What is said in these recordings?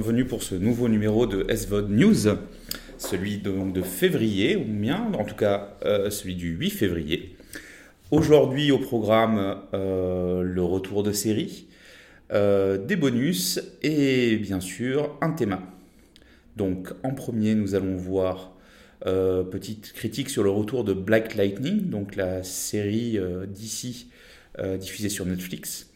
bienvenue pour ce nouveau numéro de SVOD News, celui de, de février, ou bien en tout cas euh, celui du 8 février. Aujourd'hui au programme euh, le retour de série, euh, des bonus et bien sûr un thème. Donc en premier nous allons voir petite critique sur le retour de Black Lightning, donc la série d'ici diffusée sur Netflix.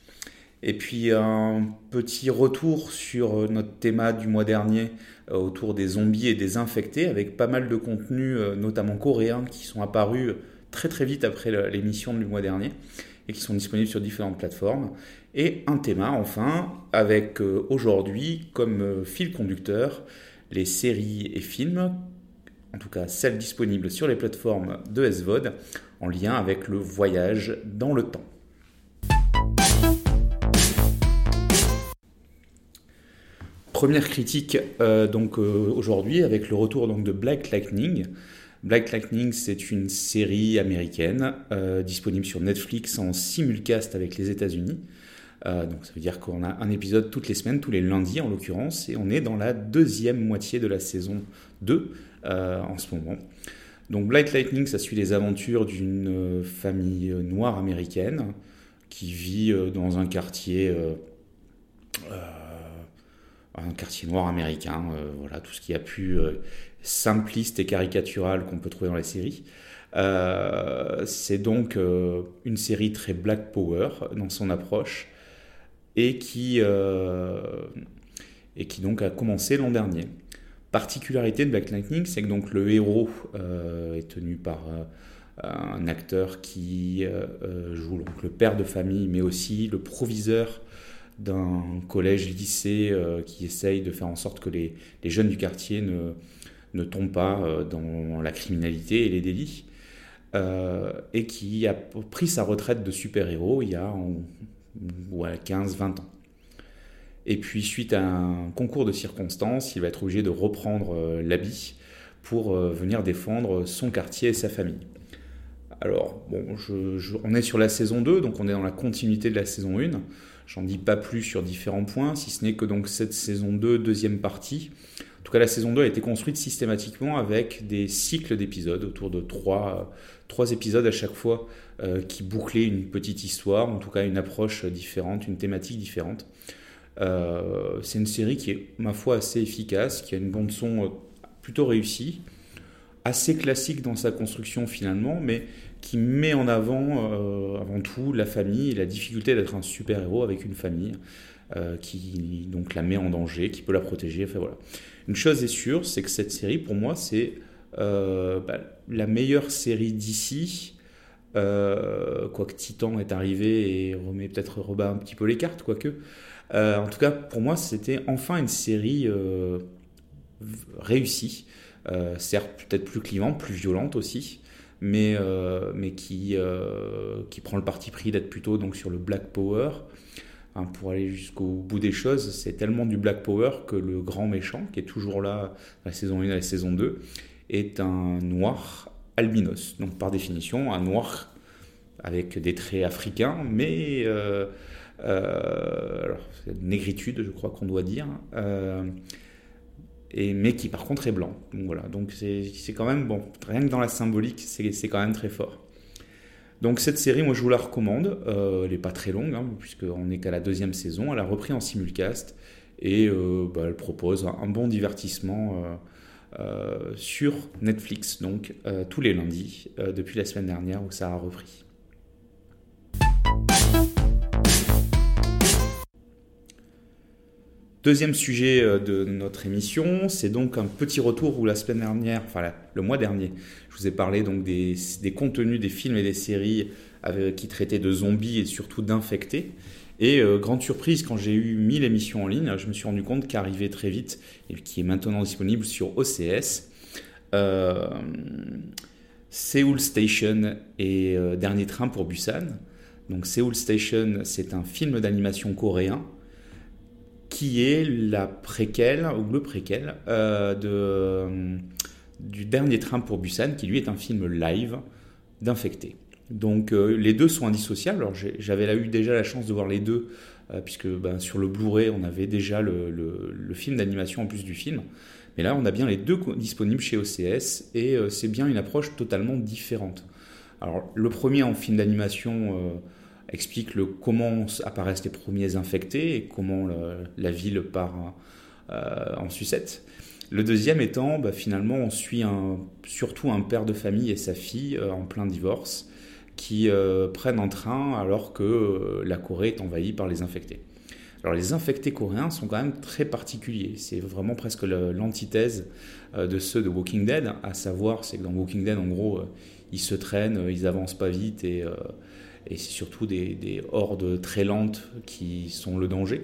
Et puis un petit retour sur euh, notre thème du mois dernier euh, autour des zombies et des infectés, avec pas mal de contenus, euh, notamment coréens, qui sont apparus très très vite après l'émission du mois dernier et qui sont disponibles sur différentes plateformes. Et un thème enfin, avec aujourd'hui comme fil conducteur les séries et films, en tout cas celles disponibles sur les plateformes de SVOD, en lien avec le voyage dans le temps. Première critique euh, donc euh, aujourd'hui avec le retour donc de Black Lightning. Black Lightning, c'est une série américaine euh, disponible sur Netflix en simulcast avec les États-Unis. donc ça veut dire qu'on a un épisode toutes les semaines, tous les lundis en l'occurrence, et on est dans la deuxième moitié de la saison 2 en ce moment. Donc Black Lightning, ça suit les aventures d'une famille noire américaine qui vit dans un quartier un quartier noir américain, euh, voilà, tout ce qui a pu euh, simpliste et caricatural qu'on peut trouver dans les séries. Euh, c'est donc une série très Black Power dans son approche et qui, et qui donc a commencé l'an dernier. Particularité de Black Lightning, c'est que donc le héros est tenu par un acteur qui joue donc le père de famille, mais aussi le proviseur d'un collège-lycée euh, qui essaye de faire en sorte que les, jeunes du quartier ne, ne tombent pas euh, dans la criminalité et les délits, euh, et qui a pris sa retraite de super-héros il y a 15-20 ans. Et puis, suite à un concours de circonstances, il va être obligé de reprendre l'habit pour venir défendre son quartier et sa famille. Alors, bon, on est sur la saison 2, donc on est dans la continuité de la saison 1. J'en dis pas plus sur différents points, si ce n'est que donc cette saison 2, deuxième partie. En tout cas, la saison 2 a été construite systématiquement avec des cycles d'épisodes, autour de trois, trois épisodes à chaque fois euh, qui bouclaient une petite histoire, en tout cas une approche différente, une thématique différente. Euh, c'est une série qui est, ma foi, assez efficace, qui a une bande-son euh, plutôt réussie, assez classique dans sa construction finalement, mais qui met en avant euh, avant tout la famille et la difficulté d'être un super-héros avec une famille euh, qui donc la met en danger, qui peut la protéger. Enfin, voilà. Une chose est sûre, c'est que cette série, pour moi, c'est euh, bah, la meilleure série d'ici. quoique Titan est arrivé et remet peut-être rebat un petit peu les cartes, quoique. en tout cas, pour moi, c'était enfin une série réussie. certes, peut-être plus clivante, plus violente aussi, mais, euh, mais qui, euh, qui prend le parti pris d'être plutôt donc, sur le Black Power. Hein, pour aller jusqu'au bout des choses, c'est tellement du Black Power que le grand méchant, qui est toujours là la saison 1 et la saison 2, est un noir albinos. Donc par définition, un noir avec des traits africains, mais euh, alors, négritude, je crois qu'on doit dire mais qui par contre est blanc. Donc voilà, donc c'est quand même bon, rien que dans la symbolique, c'est quand même très fort. Donc cette série, moi je vous la recommande. Euh, elle n'est pas très longue, hein, puisqu'on n'est qu'à la deuxième saison. Elle a repris en simulcast et euh, bah, elle propose un bon divertissement euh, sur Netflix, donc tous les lundis, depuis la semaine dernière où ça a repris. Deuxième sujet euh, de notre émission, c'est donc un petit retour où la semaine dernière, enfin le mois dernier, je vous ai parlé donc des, contenus des films et des séries qui traitaient de zombies et surtout d'infectés. Et euh, grande surprise, quand j'ai eu 1000 émissions en ligne, je me suis rendu compte qu'arrivait très vite, et qui est maintenant disponible sur OCS, euh, Seoul Station et Dernier Train pour Busan. Donc Seoul Station, c'est un film d'animation coréen qui est la préquelle, ou le préquel, euh, euh, du dernier train pour Busan, qui lui est un film live d'infecté. Donc euh, les deux sont indissociables. Alors j'avais eu déjà la chance de voir les deux puisque ben, sur le Blu-ray, on avait déjà le film d'animation en plus du film. Mais là, on a bien les deux disponibles chez OCS et c'est bien une approche totalement différente. Alors, le premier en film d'animation explique le, comment apparaissent les premiers infectés et comment la ville part euh, en sucette. Le deuxième étant, bah, finalement, on suit surtout un père de famille et sa fille euh, en plein divorce qui euh, prennent un train alors que la Corée est envahie par les infectés. Alors les infectés coréens sont quand même très particuliers. C'est vraiment presque l'antithèse de ceux de Walking Dead. À savoir, c'est que dans Walking Dead, en gros, ils se traînent, ils avancent pas vite et et c'est surtout des, hordes très lentes qui sont le danger.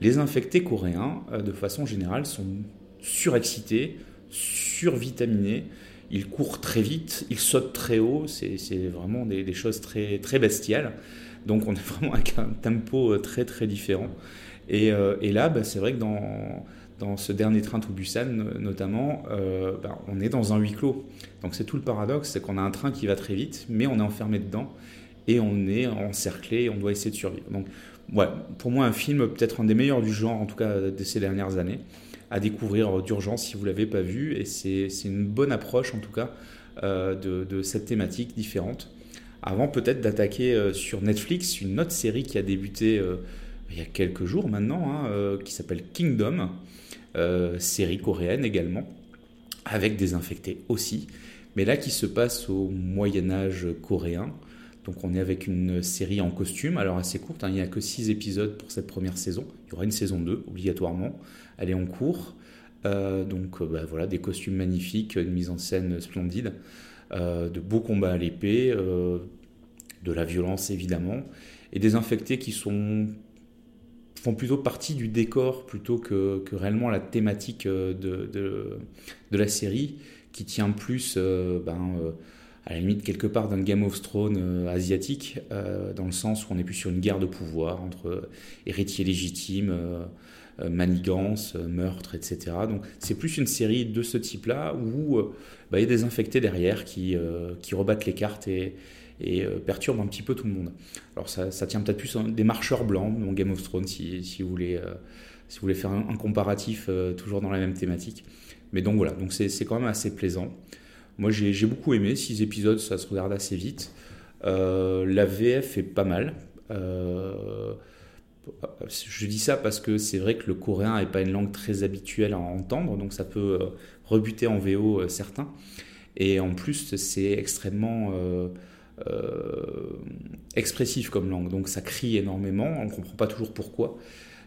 Les infectés coréens, euh, de façon générale, sont surexcités, survitaminés, ils courent très vite, ils sautent très haut, c'est vraiment des, choses très, très bestiales. Donc on est vraiment avec un tempo euh, très très différent. Et, euh, là, bah, c'est vrai que dans, dans ce dernier train to Busan notamment, bah, on est dans un huis clos. Donc c'est tout le paradoxe, c'est qu'on a un train qui va très vite, mais on est enfermé dedans et on est encerclé, on doit essayer de survivre. Donc, ouais, pour moi, un film peut-être un des meilleurs du genre, en tout cas de ces dernières années, à découvrir d'urgence si vous ne l'avez pas vu, et c'est une bonne approche en tout cas euh, de, cette thématique différente. Avant peut-être d'attaquer euh, sur Netflix une autre série qui a débuté euh, il y a quelques jours maintenant, hein, qui s'appelle Kingdom, série coréenne également, avec des infectés aussi, mais là qui se passe au Moyen Âge coréen. Donc on est avec une série en costume, alors assez courte, hein. il n'y a que 6 épisodes pour cette première saison. Il y aura une saison 2 obligatoirement, elle est en cours. Euh, donc euh, bah, voilà, des costumes magnifiques, une mise en scène splendide, euh, de beaux combats à l'épée, de la violence évidemment, et des infectés qui sont font plutôt partie du décor plutôt que, réellement la thématique de, la série, qui tient plus ben, à la limite quelque part d'un Game of Thrones euh, asiatique, euh, dans le sens où on n'est plus sur une guerre de pouvoir entre héritiers légitimes, euh, manigances, meurtres, etc. Donc c'est plus une série de ce type-là où bah, il y a des infectés derrière qui, qui rebattent les cartes et, et perturbent un petit peu tout le monde. Alors ça, tient peut-être plus des marcheurs blancs, dans Game of Thrones, si, si vous, voulez, si vous voulez faire un, un comparatif toujours dans la même thématique. Mais donc voilà, donc c'est quand même assez plaisant. Moi, j'ai beaucoup aimé. Six épisodes, ça se regarde assez vite. Euh, la VF est pas mal. Euh, je dis ça parce que c'est vrai que le coréen n'est pas une langue très habituelle à entendre, donc ça peut euh, rebuter en VO certains. Et en plus, c'est extrêmement expressif comme langue, donc ça crie énormément. On ne comprend pas toujours pourquoi.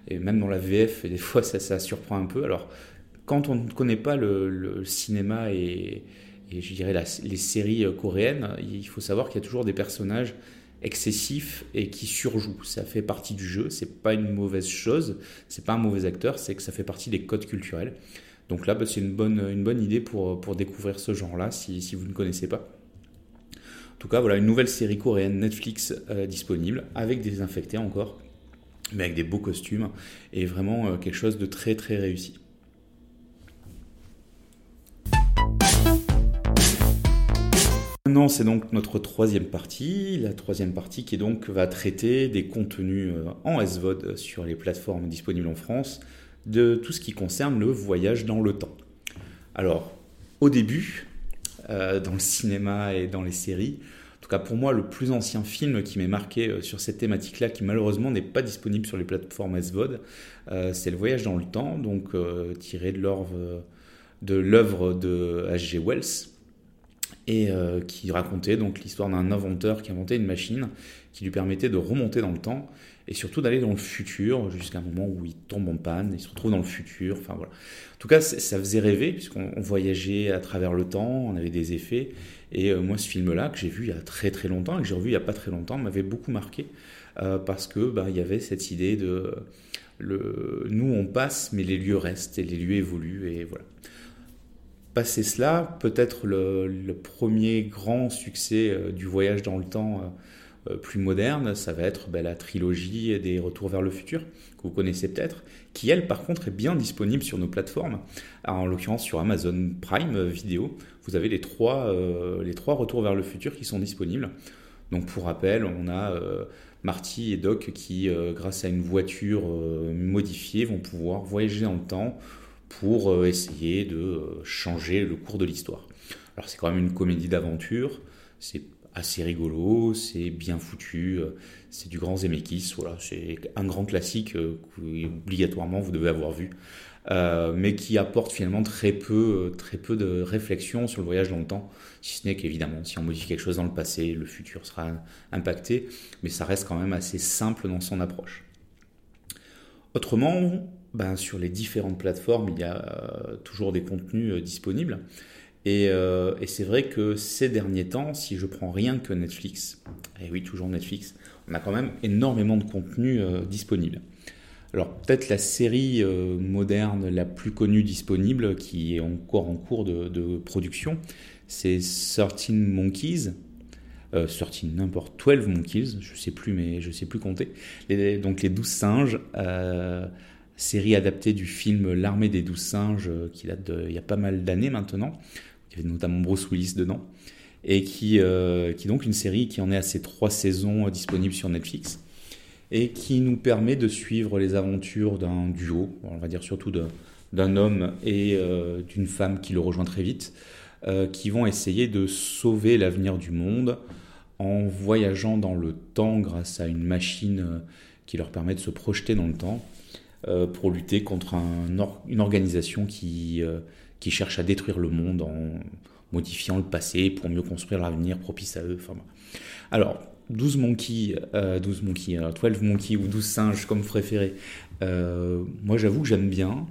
Et même dans la VF, des fois, ça, ça surprend un peu. Alors, quand on ne connaît pas le, le cinéma et, et je dirais les séries euh, coréennes, il faut savoir qu'il y a toujours des personnages excessifs et qui surjouent. Ça fait partie du jeu, c'est pas une mauvaise chose, c'est pas un mauvais acteur, c'est que ça fait partie des codes culturels. Donc là, bah, c'est une bonne, idée pour, pour découvrir ce genre-là si, vous ne connaissez pas. En tout cas, voilà une nouvelle série coréenne Netflix euh, disponible avec des infectés encore, mais avec des beaux costumes et vraiment euh, quelque chose de très très réussi. C'est donc notre troisième partie, la troisième partie qui donc va traiter des contenus euh, en SVOD sur les plateformes disponibles en France, de tout ce qui concerne le voyage dans le temps. Alors, au début, euh, dans le cinéma et dans les séries, en tout cas pour moi, le plus ancien film qui m'est marqué euh, sur cette thématique-là, qui malheureusement n'est pas disponible sur les plateformes SVOD, c'est Le Voyage dans le temps, donc tiré de l'œuvre de H.G. Wells et euh, qui racontait donc l'histoire d'un inventeur qui inventait une machine qui lui permettait de remonter dans le temps et surtout d'aller dans le futur jusqu'à un moment où il tombe en panne, il se retrouve dans le futur. Enfin voilà. En tout cas, ça faisait rêver puisqu'on voyageait à travers le temps, on avait des effets. Et euh, moi, ce film-là que j'ai vu il y a très très longtemps et que j'ai revu il y a pas très longtemps m'avait beaucoup marqué euh, parce que bah, il y avait cette idée de le, nous on passe mais les lieux restent et les lieux évoluent et voilà. Passé cela, peut-être le, premier grand succès euh, du voyage dans le temps euh, euh, plus moderne, ça va être ben, la trilogie des Retours vers le futur, que vous connaissez peut-être, qui elle par contre est bien disponible sur nos plateformes, en l'occurrence sur Amazon Prime Vidéo. Vous avez les trois Retours vers le futur qui sont disponibles. Donc pour rappel, on a Marty et Doc qui, grâce à une voiture modifiée, vont pouvoir voyager dans le temps pour essayer de changer le cours de l'histoire. Alors c'est quand même une comédie d'aventure, c'est assez rigolo, c'est bien foutu, euh, c'est du grand Zemeckis, voilà, c'est un grand classique que obligatoirement vous devez avoir vu, euh, mais qui apporte finalement très peu, très peu de réflexion sur le voyage dans le temps, si ce n'est qu'évidemment, si on modifie quelque chose dans le passé, le futur sera impacté, mais ça reste quand même assez simple dans son approche. Autrement, ben, sur les différentes plateformes, il y a euh, toujours des contenus disponibles. Euh, et, c'est vrai que ces derniers temps, si je prends rien que Netflix, et oui, toujours Netflix, on a quand même énormément de contenu euh, disponible. Alors peut-être la série euh, moderne la plus connue disponible, qui est encore en cours de, production, c'est 13 Monkeys. 13, n'importe, 12 Monkeys, je sais plus, mais je sais plus compter. donc les 12 singes, série adaptée du film L'armée des 12 singes, qui date d'il y a pas mal d'années maintenant il avait notamment Bruce Willis dedans, et qui, euh, qui est donc une série qui en est à ses trois saisons euh, disponibles sur Netflix, et qui nous permet de suivre les aventures d'un duo, on va dire surtout d'un homme et euh, d'une femme qui le rejoint très vite, qui vont essayer de sauver l'avenir du monde en voyageant dans le temps grâce à une machine qui leur permet de se projeter dans le temps pour lutter contre un, une organisation qui qui cherchent à détruire le monde en modifiant le passé pour mieux construire l'avenir propice à eux. Enfin, alors, 12 monkeys, 12 euh, monkeys, 12 monkeys ou 12 singes comme préféré, euh, moi j'avoue que j'aime bien.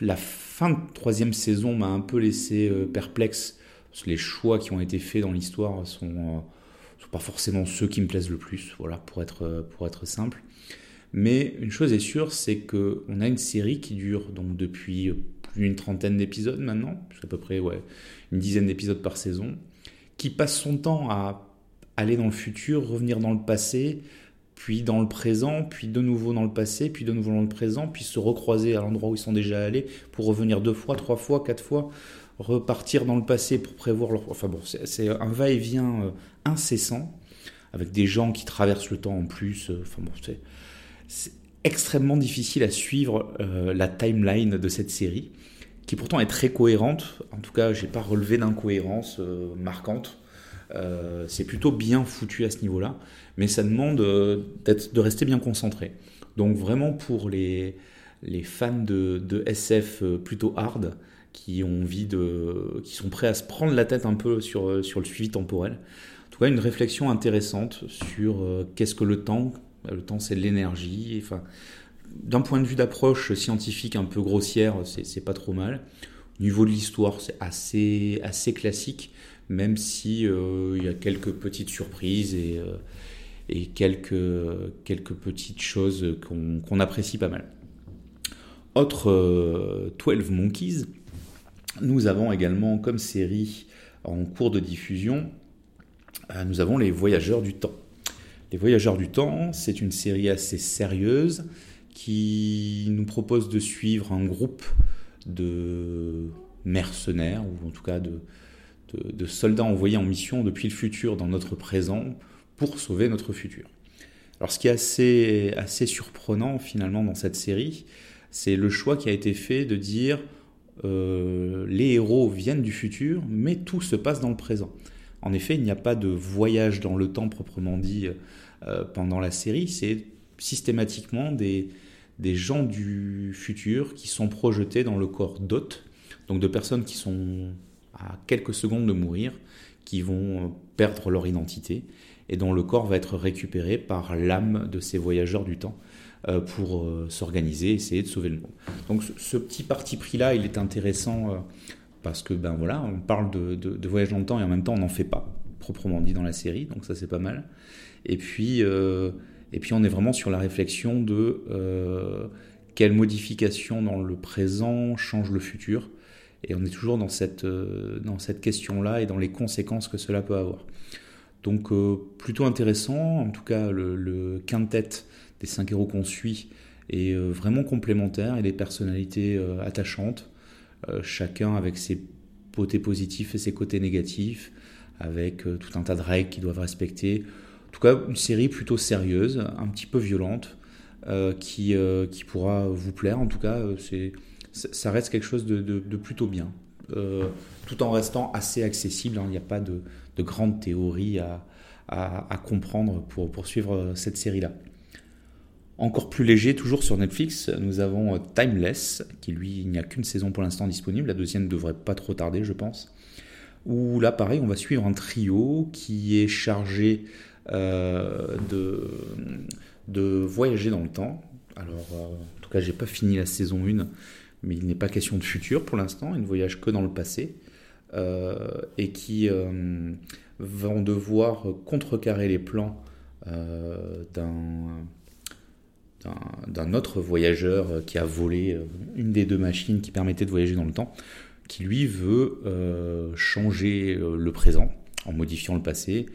La fin de troisième saison m'a un peu laissé euh, perplexe, parce que les choix qui ont été faits dans l'histoire sont, sont pas forcément ceux qui me plaisent le plus, voilà, pour être, pour être simple. Mais une chose est sûre, c'est qu'on a une série qui dure donc depuis plus d'une trentaine d'épisodes maintenant, à peu près ouais, une dizaine d'épisodes par saison, qui passe son temps à aller dans le futur, revenir dans le passé, puis dans le présent, puis de nouveau dans le passé, puis de nouveau dans le présent, puis se recroiser à l'endroit où ils sont déjà allés pour revenir deux fois, trois fois, quatre fois, repartir dans le passé pour prévoir leur... Enfin bon, c'est un va-et-vient euh, incessant, avec des gens qui traversent le temps en plus. Euh, enfin bon, c'est extrêmement difficile à suivre euh, la timeline de cette série, qui pourtant est très cohérente. En tout cas, j'ai pas relevé d'incohérence euh, marquante. Euh, c'est plutôt bien foutu à ce niveau-là, mais ça demande de rester bien concentré. Donc vraiment pour les, les fans de, SF plutôt hard, qui ont envie de, qui sont prêts à se prendre la tête un peu sur, sur le suivi temporel. En tout cas, une réflexion intéressante sur qu'est-ce que le temps, le temps, c'est de l'énergie. Enfin, d'un point de vue d'approche scientifique un peu grossière, c'est pas trop mal. Au niveau de l'histoire, c'est assez, assez classique, même si euh, il y a quelques petites surprises et, euh, quelques, quelques petites choses qu'on apprécie pas mal. Autre 12 euh, Monkeys, nous avons également comme série en cours de diffusion, nous avons les Voyageurs du Temps. Les Voyageurs du Temps, c'est une série assez sérieuse qui nous propose de suivre un groupe de mercenaires, ou en tout cas de, soldats envoyés en mission depuis le futur dans notre présent pour sauver notre futur. Alors ce qui est assez, assez surprenant finalement dans cette série, c'est le choix qui a été fait de dire euh, les héros viennent du futur, mais tout se passe dans le présent. En effet, il n'y a pas de voyage dans le temps proprement dit euh, pendant la série, c'est systématiquement des, des gens du futur qui sont projetés dans le corps d'hôtes, donc de personnes qui sont à quelques secondes de mourir, qui vont euh, perdre leur identité, et dont le corps va être récupéré par l'âme de ces voyageurs du temps euh, pour s'organiser, essayer de sauver le monde. Donc ce petit parti pris-là, il est intéressant parce que ben voilà, on parle de, voyage dans le temps et en même temps on n'en fait pas proprement dit dans la série, donc ça c'est pas mal. Et puis, euh, et puis on est vraiment sur la réflexion de euh, quelle modification dans le présent change le futur. Et on est toujours dans cette, euh, cette question-là et dans les conséquences que cela peut avoir. Donc plutôt intéressant, en tout cas le, le quintet des cinq héros qu'on suit est vraiment complémentaire et des personnalités attachantes, chacun avec ses côtés positifs et ses côtés négatifs, avec tout un tas de règles qu'ils doivent respecter. En tout cas, une série plutôt sérieuse, un petit peu violente, qui, qui pourra vous plaire. En tout cas, c'est, ça reste quelque chose de, plutôt bien, tout en restant assez accessible. Hein. Il n'y a pas de, de grandes théories à, à, comprendre pour poursuivre cette série-là. Encore plus léger, toujours sur Netflix, nous avons Timeless, qui lui, il n'y a qu'une saison pour l'instant disponible. La deuxième devrait pas trop tarder, je pense. Où là, pareil, on va suivre un trio qui est chargé euh, de, voyager dans le temps. Alors, euh, en tout cas, j'ai pas fini la saison 1, mais il n'est pas question de futur pour l'instant. Il ne voyage que dans le passé. Euh, et qui vont devoir contrecarrer les plans d'un d'un autre voyageur euh, qui a volé euh, une des deux machines qui permettait de voyager dans le temps, qui lui veut euh, changer le présent en modifiant le passé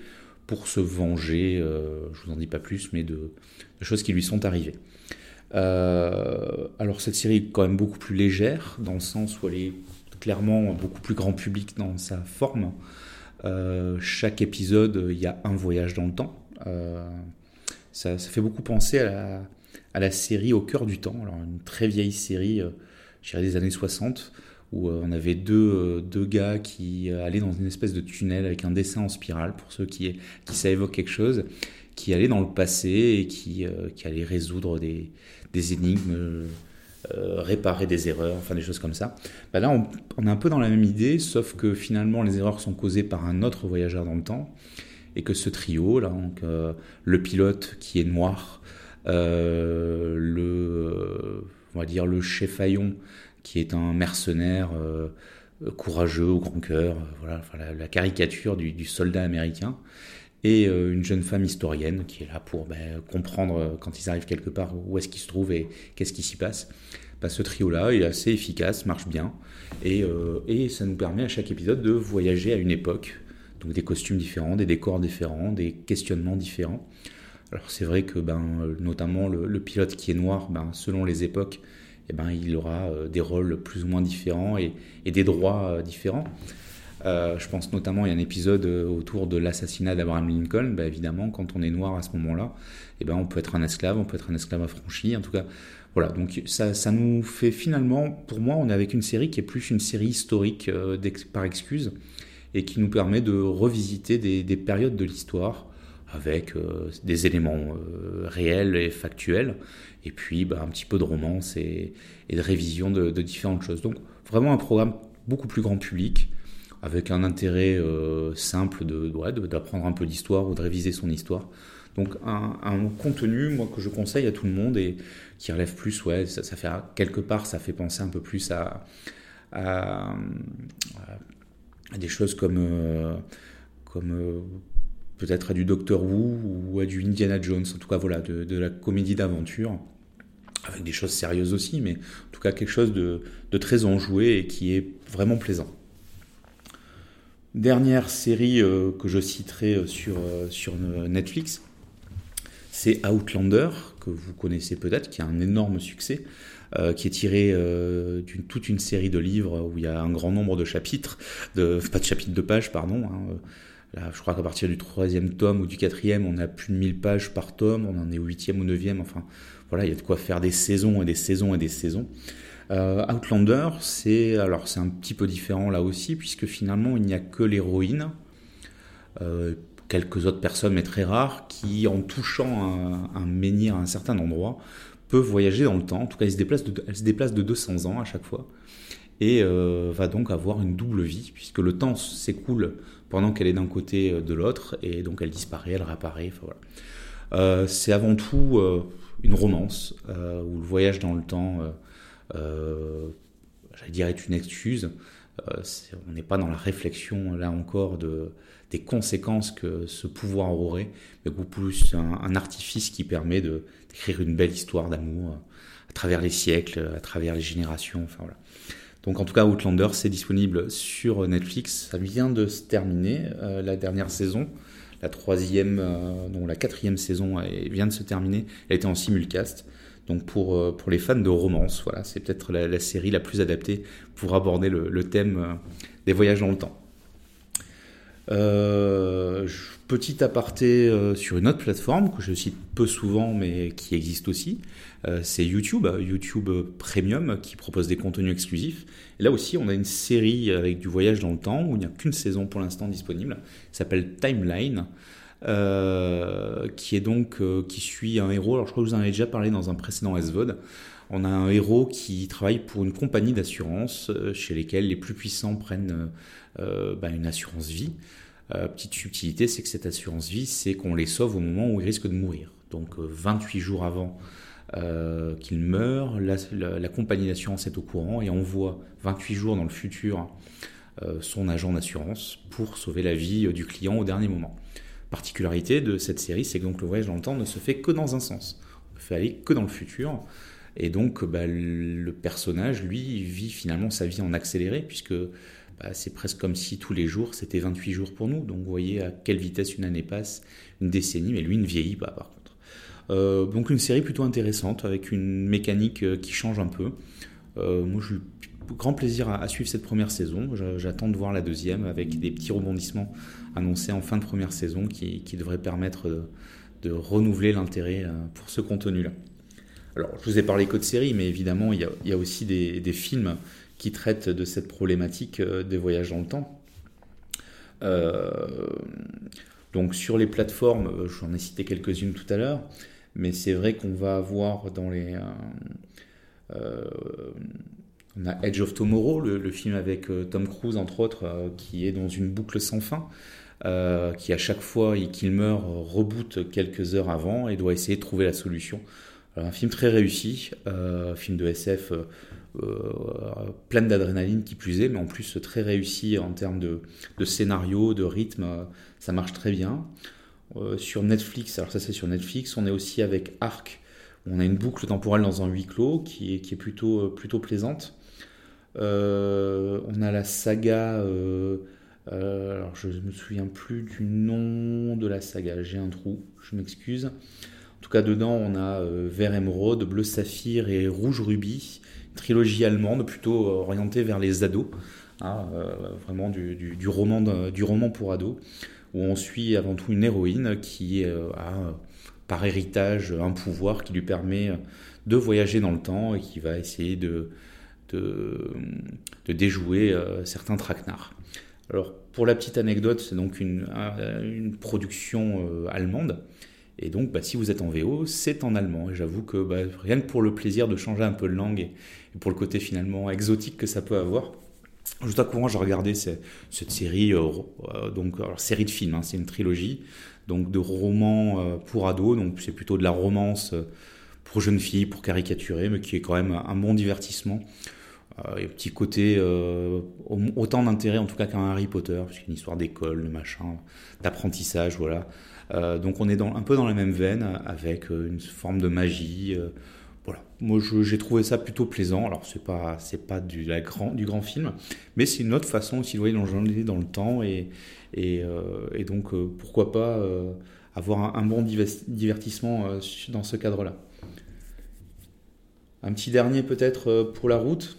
pour se venger, je vous en dis pas plus, mais de, choses qui lui sont arrivées. alors cette série est quand même beaucoup plus légère, dans le sens où elle est clairement beaucoup plus grand public dans sa forme. chaque épisode, il y a un voyage dans le temps. ça, fait beaucoup penser à la, à la série Au cœur du temps, alors une très vieille série, euh, je dirais des années 60, où euh, on avait deux, euh, deux gars qui allaient dans une espèce de tunnel avec un dessin en spirale, pour ceux qui, qui ça évoque quelque chose, qui allaient dans le passé et qui, qui allaient résoudre des, des énigmes, réparer des erreurs, enfin des choses comme ça. Bah là, on, est un peu dans la même idée, sauf que finalement, les erreurs sont causées par un autre voyageur dans le temps, et que ce trio, là, donc, le pilote qui est noir, le, on va dire le chef Ayon, qui est un mercenaire euh, courageux au grand cœur, voilà, la, caricature du, soldat américain, et euh, une jeune femme historienne qui est là pour ben, comprendre quand ils arrivent quelque part où est-ce qu'ils se trouvent et qu'est-ce qui s'y passe. Ben, ce trio-là est assez efficace, marche bien, et, et, ça nous permet à chaque épisode de voyager à une époque, donc des costumes différents, des décors différents, des questionnements différents. Alors c'est vrai que ben, notamment le, pilote qui est noir, ben, selon les époques, eh ben, il aura euh, des rôles plus ou moins différents et, des droits euh, différents. Euh, je pense notamment il y a un épisode autour de l'assassinat d'Abraham Lincoln. Ben, évidemment, quand on est noir à ce moment-là, eh ben, on peut être un esclave, on peut être un esclave affranchi. En tout cas, voilà. Donc ça, ça nous fait finalement, pour moi, on est avec une série qui est plus une série historique par excuse et qui nous permet de revisiter des périodes de l'histoire avec euh, des éléments euh, réels et factuels, et puis bah, un petit peu de romance et, de révision de, différentes choses. Donc vraiment un programme beaucoup plus grand public, avec un intérêt euh, simple d'apprendre de, un peu d'histoire ou de réviser son histoire. Donc un, contenu moi que je conseille à tout le monde et qui relève plus, ouais, ça, fait quelque part, ça fait penser un peu plus à, à, des choses comme comme peut-être à du Doctor Who ou à du Indiana Jones, en tout cas voilà, de, la comédie d'aventure, avec des choses sérieuses aussi, mais en tout cas quelque chose de, très enjoué et qui est vraiment plaisant. Dernière série euh, que je citerai euh, sur, euh, sur Netflix, c'est Outlander, que vous connaissez peut-être, qui a un énorme succès, qui est tiré d'une toute une série de livres où il y a un grand nombre de chapitres, pas de chapitres de pages, pardon, hein, je crois qu'à partir du troisième tome ou du quatrième, on a plus de 1000 pages par tome, on en est au huitième ou neuvième, enfin voilà, il y a de quoi faire des saisons et des saisons et des saisons. Euh, Outlander, c'est alors c'est un petit peu différent là aussi, puisque finalement il n'y a que l'héroïne, euh, quelques autres personnes, mais très rares, qui en touchant un, menhir à un certain endroit, peuvent voyager dans le temps. En tout cas, elle se déplace de, elle se déplace de 200 ans à chaque fois et euh, va donc avoir une double vie, puisque le temps s'écoule pendant qu'elle est d'un côté euh, de l'autre, et donc elle disparaît, elle réapparaît. voilà. Euh, c'est avant tout une romance, où le voyage dans le temps, j'allais dire, est une excuse. on n'est pas dans la réflexion, là encore, de, des conséquences que ce pouvoir aurait, mais beaucoup plus un, artifice qui permet d'écrire une belle histoire d'amour à travers les siècles, à travers les générations. Enfin voilà. Donc en tout cas, Outlander, c'est disponible sur Netflix. Ça vient de se terminer euh, la dernière saison. La troisième, euh, non, la quatrième saison vient de se terminer. Elle était en simulcast. Donc pour, euh, pour les fans de romance, voilà, c'est peut-être la, série la plus adaptée pour aborder le, thème des voyages dans le temps. Euh, petit aparté euh, sur une autre plateforme que je cite peu souvent mais qui existe aussi, euh, c'est YouTube, YouTube Premium qui propose des contenus exclusifs. Là aussi, on a une série avec du voyage dans le temps où il n'y a qu'une saison pour l'instant disponible. s'appelle Timeline. qui est donc qui suit un héros. Alors je crois que vous en avez déjà parlé dans un précédent SVOD. On a un héros qui travaille pour une compagnie d'assurance chez lesquelles les plus puissants prennent euh, bah, une assurance vie. Euh, petite subtilité, c'est que cette assurance vie, c'est qu'on les sauve au moment où ils risquent de mourir. Donc 28 euh, jours avant qu'il meure, la, compagnie d'assurance est au courant et envoie 28 jours dans le futur son agent d'assurance pour sauver la vie du client au dernier moment. Particularité de cette série, c'est que donc le voyage dans le temps ne se fait que dans un sens. On ne fait aller que dans le futur. Et donc bah, le personnage, lui, vit finalement sa vie en accéléré, puisque bah, c'est presque comme si tous les jours c'était 28 jours pour nous. Donc vous voyez à quelle vitesse une année passe, une décennie, mais lui ne vieillit pas par contre. Euh, donc une série plutôt intéressante avec une mécanique euh, qui change un peu. Euh, moi j'ai eu grand plaisir à, suivre cette première saison. J'attends de voir la deuxième avec des petits rebondissements annoncés en fin de première saison qui, devraient permettre de, renouveler l'intérêt pour ce contenu-là. Alors, je vous ai parlé que de séries, mais évidemment, il y a, aussi des, films qui traite de cette problématique euh, des voyages dans le temps. Euh, donc sur les plateformes, euh, j'en ai cité quelques-unes tout à l'heure, mais c'est vrai qu'on va avoir dans les... on a Edge of Tomorrow, le, film avec Tom Cruise entre autres, qui est dans une boucle sans fin, qui à chaque fois qu'il meurt reboot quelques heures avant et doit essayer de trouver la solution. un film très réussi, film de SF pleine d'adrénaline qui plus est, mais en plus très réussi en termes de, scénario, de rythme, euh, ça marche très bien. Euh, sur Netflix, alors ça c'est sur Netflix, on est aussi avec Arc, on a une boucle temporelle dans un huis clos qui est, qui est plutôt, plutôt plaisante. on a la saga, alors je ne me souviens plus du nom de la saga, j'ai un trou, je m'excuse. En tout cas, dedans, on a Vert Émeraude, Bleu Saphir et Rouge Rubis trilogie allemande plutôt euh, orientée vers les ados, hein, euh, vraiment du, roman pour ados, où on suit avant tout une héroïne qui euh, a par héritage un pouvoir qui lui permet de voyager dans le temps et qui va essayer de, déjouer certains traquenards. Alors pour la petite anecdote, c'est donc une production allemande. Et donc, bah, si vous êtes en VO, c'est en allemand. Et j'avoue que bah, rien que pour le plaisir de changer un peu de langue et, pour le côté finalement exotique que ça peut avoir, juste à courant, j'ai regardé cette, série, euh, euh, donc série de films, hein, c'est une trilogie, donc de romans euh, pour ados, donc c'est plutôt de la romance pour jeunes filles, pour caricaturer, mais qui est quand même un bon divertissement. Il y a un petit côté, autant d'intérêt en tout cas qu'un Harry Potter, parce une histoire d'école, de machin, d'apprentissage, voilà. Euh, donc on est un peu dans la même veine avec euh, une forme de magie. Euh, voilà, moi j'ai trouvé ça plutôt plaisant. Alors c'est pas c'est pas du, grand, du grand film, mais c'est une autre façon aussi de voyer dans, le temps et et, et donc pourquoi pas avoir un, bon divertissement dans ce cadre-là. Un petit dernier peut-être pour la route.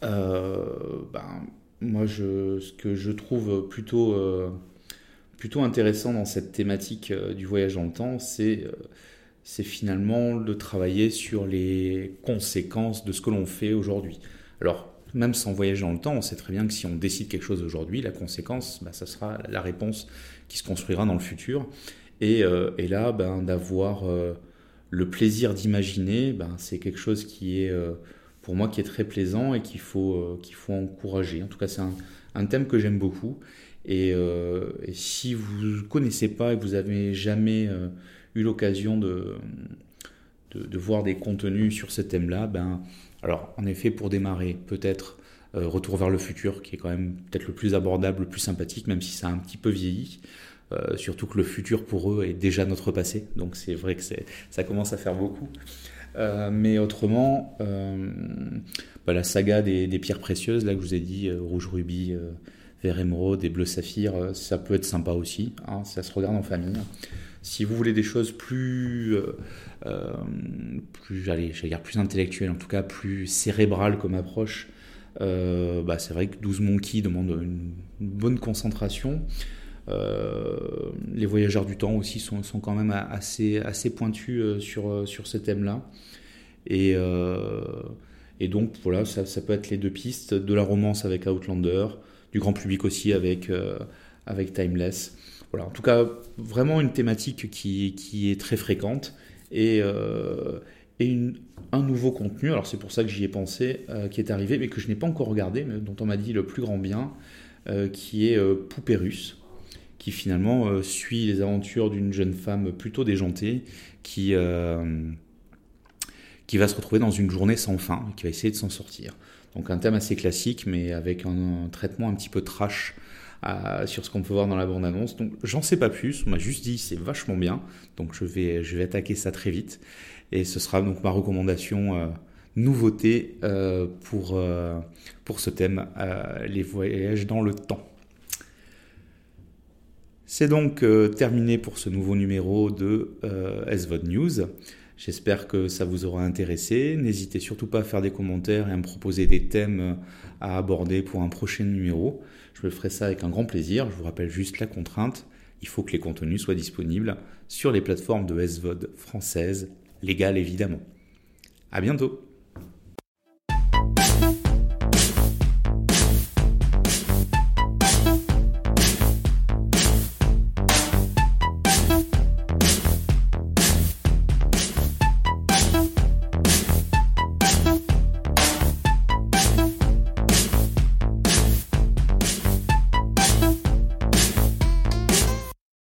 ben, moi je, ce que je trouve plutôt plutôt intéressant dans cette thématique euh, du voyage dans le temps, c'est euh, c'est finalement de travailler sur les conséquences de ce que l'on fait aujourd'hui. Alors, même sans voyager dans le temps, on sait très bien que si on décide quelque chose aujourd'hui, la conséquence, bah, ça sera la réponse qui se construira dans le futur. Et, euh, là, ben, d'avoir le plaisir d'imaginer, ben, c'est quelque chose qui est, pour moi, qui est très plaisant et qu'il faut, encourager. En tout cas, c'est un, thème que j'aime beaucoup. Euh, et, si vous ne connaissez pas et que vous n'avez jamais euh, eu l'occasion de, de, voir des contenus sur ce thème-là, ben, alors en effet, pour démarrer, peut-être euh, Retour vers le futur, qui est quand même peut-être le plus abordable, le plus sympathique, même si ça a un petit peu vieilli. surtout que le futur pour eux est déjà notre passé, donc c'est vrai que ça commence à faire beaucoup. mais autrement, bah, la saga des, des, pierres précieuses, là que je vous ai dit, rouge rubis, vert émeraude et bleu saphir, euh, ça peut être sympa aussi. Hein, ça se regarde en famille. Si vous voulez des choses plus, euh, euh plus dire plus intellectuelles, en tout cas plus cérébrales comme approche, bah, c'est vrai que 12 Monkeys demande une, bonne concentration. les voyageurs du temps aussi sont, quand même assez, assez pointus sur, sur ce thème-là. Et, donc voilà, ça, peut être les deux pistes, de la romance avec Outlander, du grand public aussi avec, avec Timeless. Voilà, en tout cas, vraiment une thématique qui, est très fréquente et, euh, un nouveau contenu. Alors c'est pour ça que j'y ai pensé, euh, qui est arrivé, mais que je n'ai pas encore regardé, mais dont on m'a dit le plus grand bien, euh, qui est Poupée russe, qui finalement suit les aventures d'une jeune femme plutôt déjantée qui, qui va se retrouver dans une journée sans fin, qui va essayer de s'en sortir. Donc un thème assez classique, mais avec un traitement un petit peu trash sur ce qu'on peut voir dans la bande-annonce. Donc j'en sais pas plus, on m'a juste dit c'est vachement bien, donc je vais, je vais attaquer ça très vite. Et ce sera donc ma recommandation euh, nouveauté euh, pour, euh, pour ce thème, les voyages dans le temps. C'est donc terminé pour ce nouveau numéro de SVOD News. J'espère que ça vous aura intéressé. N'hésitez surtout pas à faire des commentaires et à me proposer des thèmes à aborder pour un prochain numéro. Je ferai ça avec un grand plaisir. Je vous rappelle juste la contrainte. Il faut que les contenus soient disponibles sur les plateformes de SVOD françaises, légales évidemment. À bientôt!